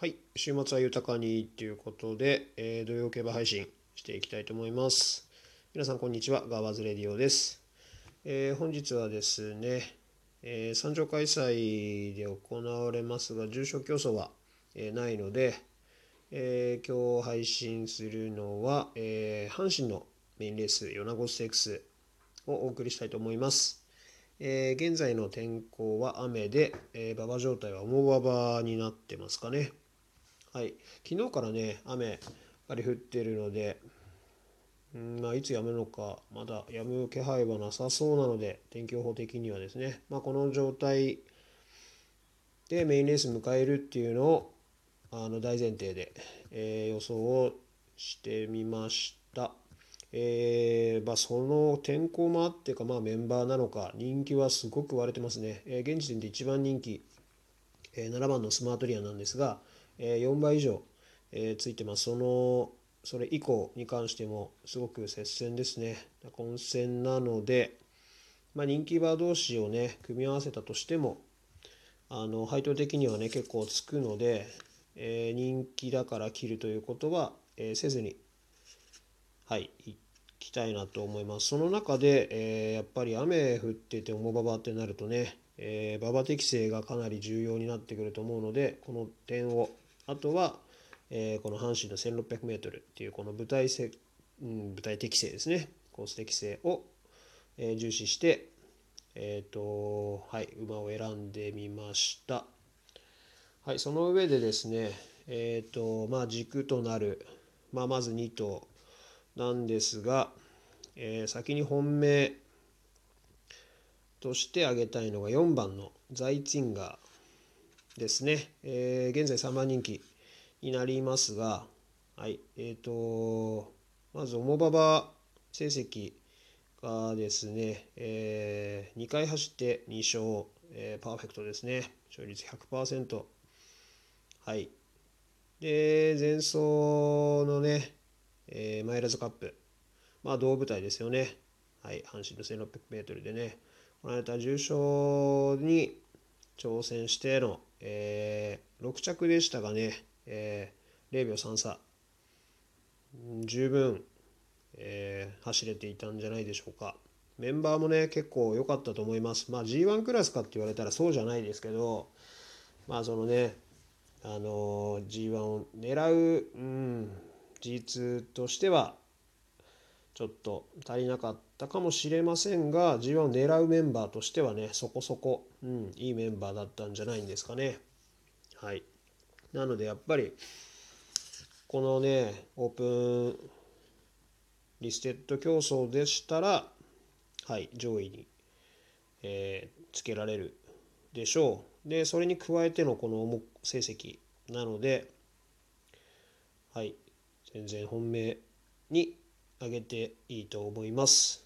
はい、週末は豊かにということで、えー、土曜競馬配信していきたいと思います。皆さん、こんにちは。ガーバズレディオです。えー本日はですね、えー、三条開催で行われますが、重賞競争は、えないので、え今日配信するのは、え阪神のメインレース、米子ステークスをお送りしたいと思います。え現在の天候は雨で、え馬場状態は重馬場になってますかね。はい、昨日からね、雨やっぱり降ってるので、うんまあ、いつやむのか、まだやむ気配はなさそうなので、天気予報的にはですね、まあ、この状態でメインレース迎えるっていうのをあの大前提で、えー予想をしてみました。えーまあ、その天候もあってか、まあ、メンバーなのか、人気はすごく割れてますね。えー現時点で一番人気、えー7番のスマートリアなんですが、4倍以上、えついてます。そのそれ以降に関してもすごく接戦ですね。混戦なので、まあ、人気馬同士をね組み合わせたとしてもあの配当的にはね結構つくので、えー人気だから切るということは、えーせずにはい行きたいなと思います。その中で、えーやっぱり雨降ってて重馬場ってなるとね、え馬場適性がかなり重要になってくると思うのでこの点をあとは、えーこの阪神の 1600m っていうこの舞台せ、うん、舞台適性ですね。コース適性を、えー重視してえっ、とはい馬を選んでみました。はいその上でですねえっ、とまあ軸となる、まあ、まず2頭なんですが、えー先に本命として挙げたいのが4番のザイツィンガーですね、えー現在3番人気になりますが、はいえー、とまず重馬場成績がですね、え2回走って2勝、えーパーフェクトですね。勝率100%はい。で前走のね、えーマイラズカップ。まあ同舞台ですよね。はい阪神の 1600m でね。この間重賞に挑戦しての、え6着でしたがね、えー0秒3差。十分、えー走れていたんじゃないでしょうか。メンバーもね結構良かったと思います。まあ G1 クラスかって言われたらそうじゃないですけどまあそのねあのー G1 を狙う、うん、G2 としてはちょっと足りなかったかもしれませんが G1 を狙うメンバーとしてはねそこそこ、うん、いいメンバーだったんじゃないんですかね。はい、なのでやっぱりこのねオープンリステッド競争でしたら、はい、上位に、えーつけられるでしょう。でそれに加えてのこの重成績なので、はい、全然本命に上げていいと思います。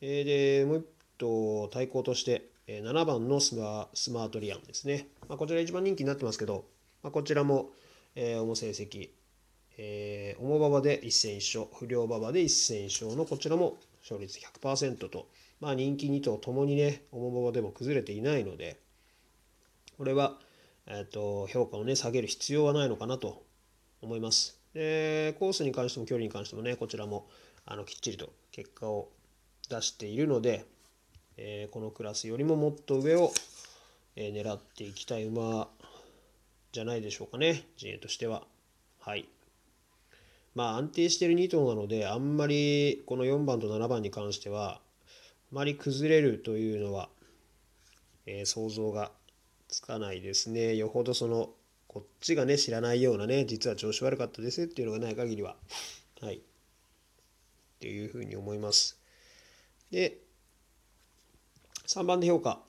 えーでもう一頭対抗として、7番のスマスマートリアンですね。まあ、こちら一番人気になってますけど、まあ、こちらも、えー重成績、えー重馬場で1戦1勝、不良馬場で1戦1勝のこちらも勝率100%と、まあ、人気2頭ともにね、重馬場でも崩れていないので、これは、えー、と評価をね下げる必要はないのかなと思います。でコースに関しても距離に関してもねこちらもあのきっちりと結果を出しているので、えーこのクラスよりももっと上を、えー狙っていきたい馬じゃないでしょうかね陣営としては。はい。まあ安定してる2頭なのであんまりこの4番と7番に関してはあまり崩れるというのは、えー想像がつかないですね。よほどそのこっちがね知らないようなね実は調子悪かったですっていうのがない限りははいっていうふうに思います。で3番で評価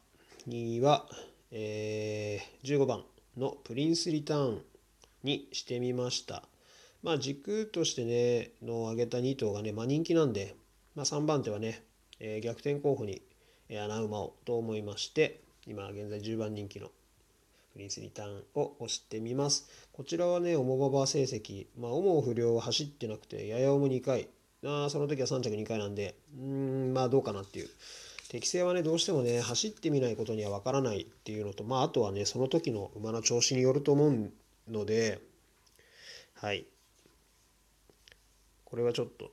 には、えー15番のプリンスリターンにしてみました。まあ軸としてねの挙げた2頭がね、まあ、人気なんで、まあ、3番手はね、えー逆転候補に、えー穴馬をと思いまして今現在10番人気のプリンスリターンを押してみます。こちらはね、重馬場成績、まあ、重不良は走ってなくて、やや重2回、あその時は3着2回なんで、うん、まあどうかなっていう。適性はね、どうしてもね、走ってみないことにはわからないっていうのと、まああとはね、その時の馬の調子によると思うので、はい。これはちょっと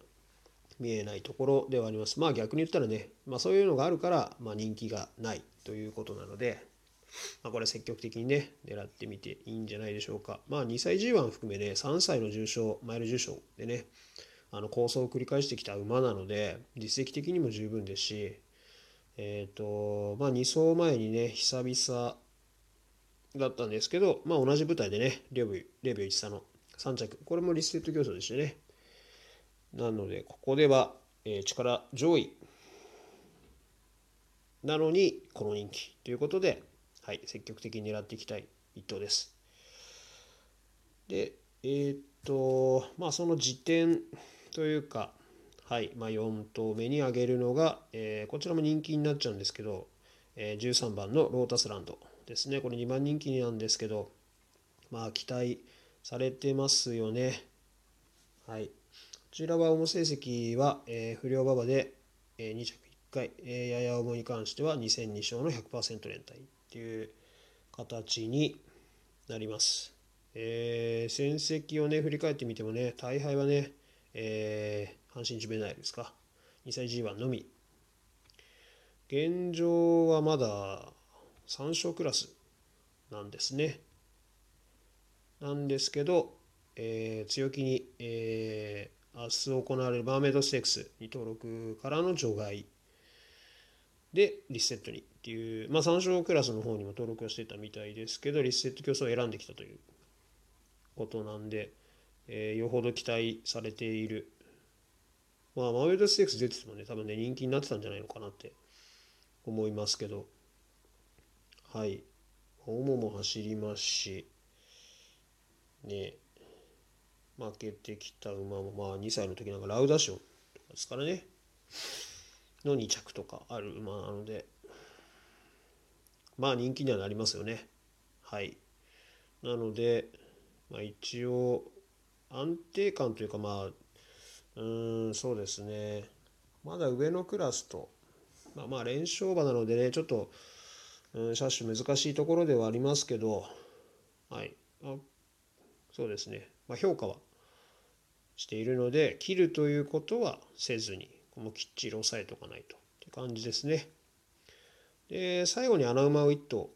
見えないところではあります。まあ逆に言ったらね、まあそういうのがあるから、まあ人気がないということなので、まあこれ積極的にね、狙ってみていいんじゃないでしょうか。まあ2歳 G1 含めね、3歳の重賞、マイル重賞でね、あの構想を繰り返してきた馬なので、実績的にも十分ですし、えっ、ー、と、まあ2走前にね、久々だったんですけど、まあ同じ舞台でね、0秒 ,0 秒1差の3着、これもリステット競争でしたね。なので、ここでは、えー、力上位なのに、この人気ということで、はい、積極的に狙っていきたい一頭です。で、えー、っと、まあその時点というか、はい、まあ、4頭目に挙げるのが、えー、こちらも人気になっちゃうんですけど、えー、13番のロータスランドですね。これ2番人気なんですけど、まあ期待されてますよね。はい。こちらは主成績は、えー、不良馬場で、えー、2着1回、えー、やや重に関しては2002勝の100%連帯っていう形になります。えー、戦績をね、振り返ってみてもね、大敗はね、えー、阪神ジュベナイルですか？2歳 G1 のみ。現状はまだ3勝クラスなんですね。なんですけど、えー、強気に、えー、明日行われるバーメイドステークスに登録からの除外でリセットにっていう、まあ、3勝クラスの方にも登録をしてたみたいですけどリセット競争を選んできたということなんで、えー、よほど期待されているまあマーメイドステークス出ててもね多分ね人気になってたんじゃないのかなって思いますけど。はい。大も走りますし。ね、負けてきた馬も、まあ2歳の時なんかラウダションとかですからね、の2着とかある馬なので、まあ人気にはなりますよね。はい。なので、まあ一応、安定感というかまあ、うん、そうですね。まだ上のクラスと、まあまあ連勝馬なのでね、ちょっと、うん、車種難しいところではありますけど、はいあ。そうですね、まあ、評価はしているので切るということはせずにもうきっちり押さえておかないとって感じですね。で最後に穴馬を1頭、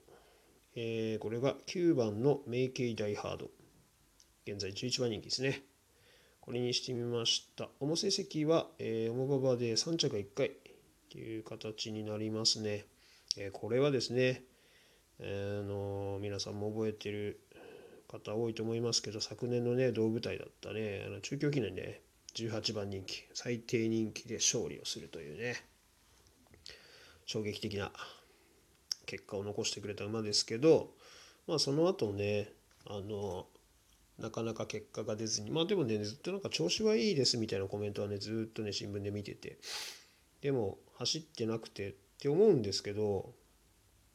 えー、これが9番のメイケイダイハード現在11番人気ですね。これにしてみました。主成績は、えー、重馬場で3着が1回という形になりますね。えー、これはですね、えー、の皆さんも覚えてる方多いと思いますけど昨年のね同舞台だったねあの中京記念で、ね、18番人気最低人気で勝利をするというね衝撃的な結果を残してくれた馬ですけどまあその後ねあのなかなか結果が出ずに。まあでもねずっとなんか調子はいいですみたいなコメントはねずっとね新聞で見てて。でも走ってなくてって思うんですけど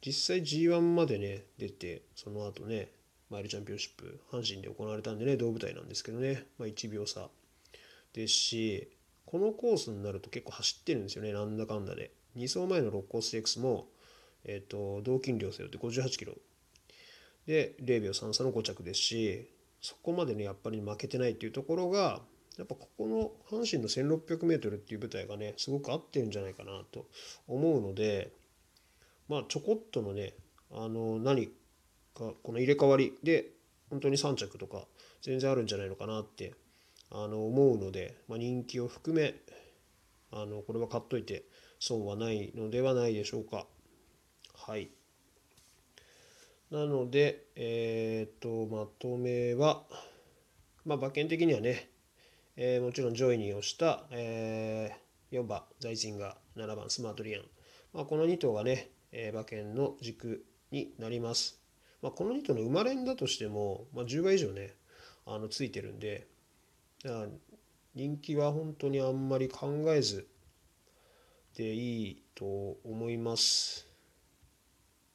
実際 G1 までね出てその後ねマイルチャンピオンシップ阪神で行われたんでね同舞台なんですけどね、まあ、1秒差。ですしこのコースになると結構走ってるんですよねなんだかんだで。2走前の6コース X も、えーと、同金量背負って58キロ。で0秒33の5着ですしそこまでねやっぱり負けてないっていうところがやっぱここの阪神の 1600m っていう舞台がねすごく合ってるんじゃないかなと思うのでまあちょこっとのねあの何がこの入れ替わりで本当に3着とか全然あるんじゃないのかなってあの思うので、まあ、人気を含めあのこれは買っといて損はないのではないでしょうか。はい。なので、えっ、と、まとめは、まあ、馬券的にはね、えー、もちろん上位に押した、えー、4番、財神が7番、スマートリアン。まあ、この2頭がね、えー、馬券の軸になります。まあ、この2頭の生まれんだとしても、まあ、10倍以上ねあのついてるんで人気は本当にあんまり考えずでいいと思います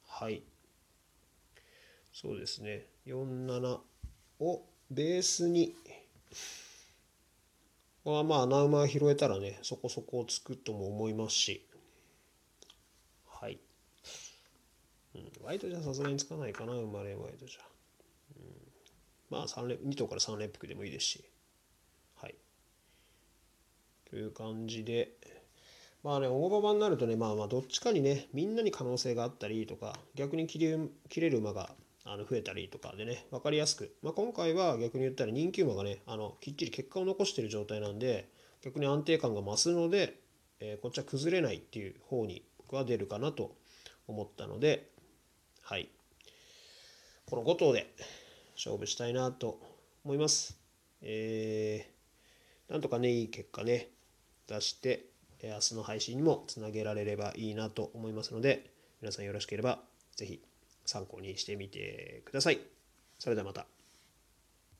はいそうですね。47をベースに。まあまあ穴馬拾えたらねそこそこつくとも思いますし。はい。うん、ワイドじゃさすがにつかないかな、生まれワイドじゃ。うん。まあ3連2頭から3連複でもいいですし。はい。という感じで。まあね大馬場になるとねまあまあどっちかにねみんなに可能性があったりとか逆に切れ切れる馬があの増えたりとかでね分かりやすく、まあ、今回は逆に言ったら人気馬がねあのきっちり結果を残してる状態なんで逆に安定感が増すので、えー、こっちは崩れないっていう方に僕は出るかなと思ったのではいこの5頭で勝負したいなと思います。えー、なんとかねいい結果ね出して明日の配信にもつなげられればいいなと思いますので皆さんよろしければ是非参考にしてみてください。それではまた。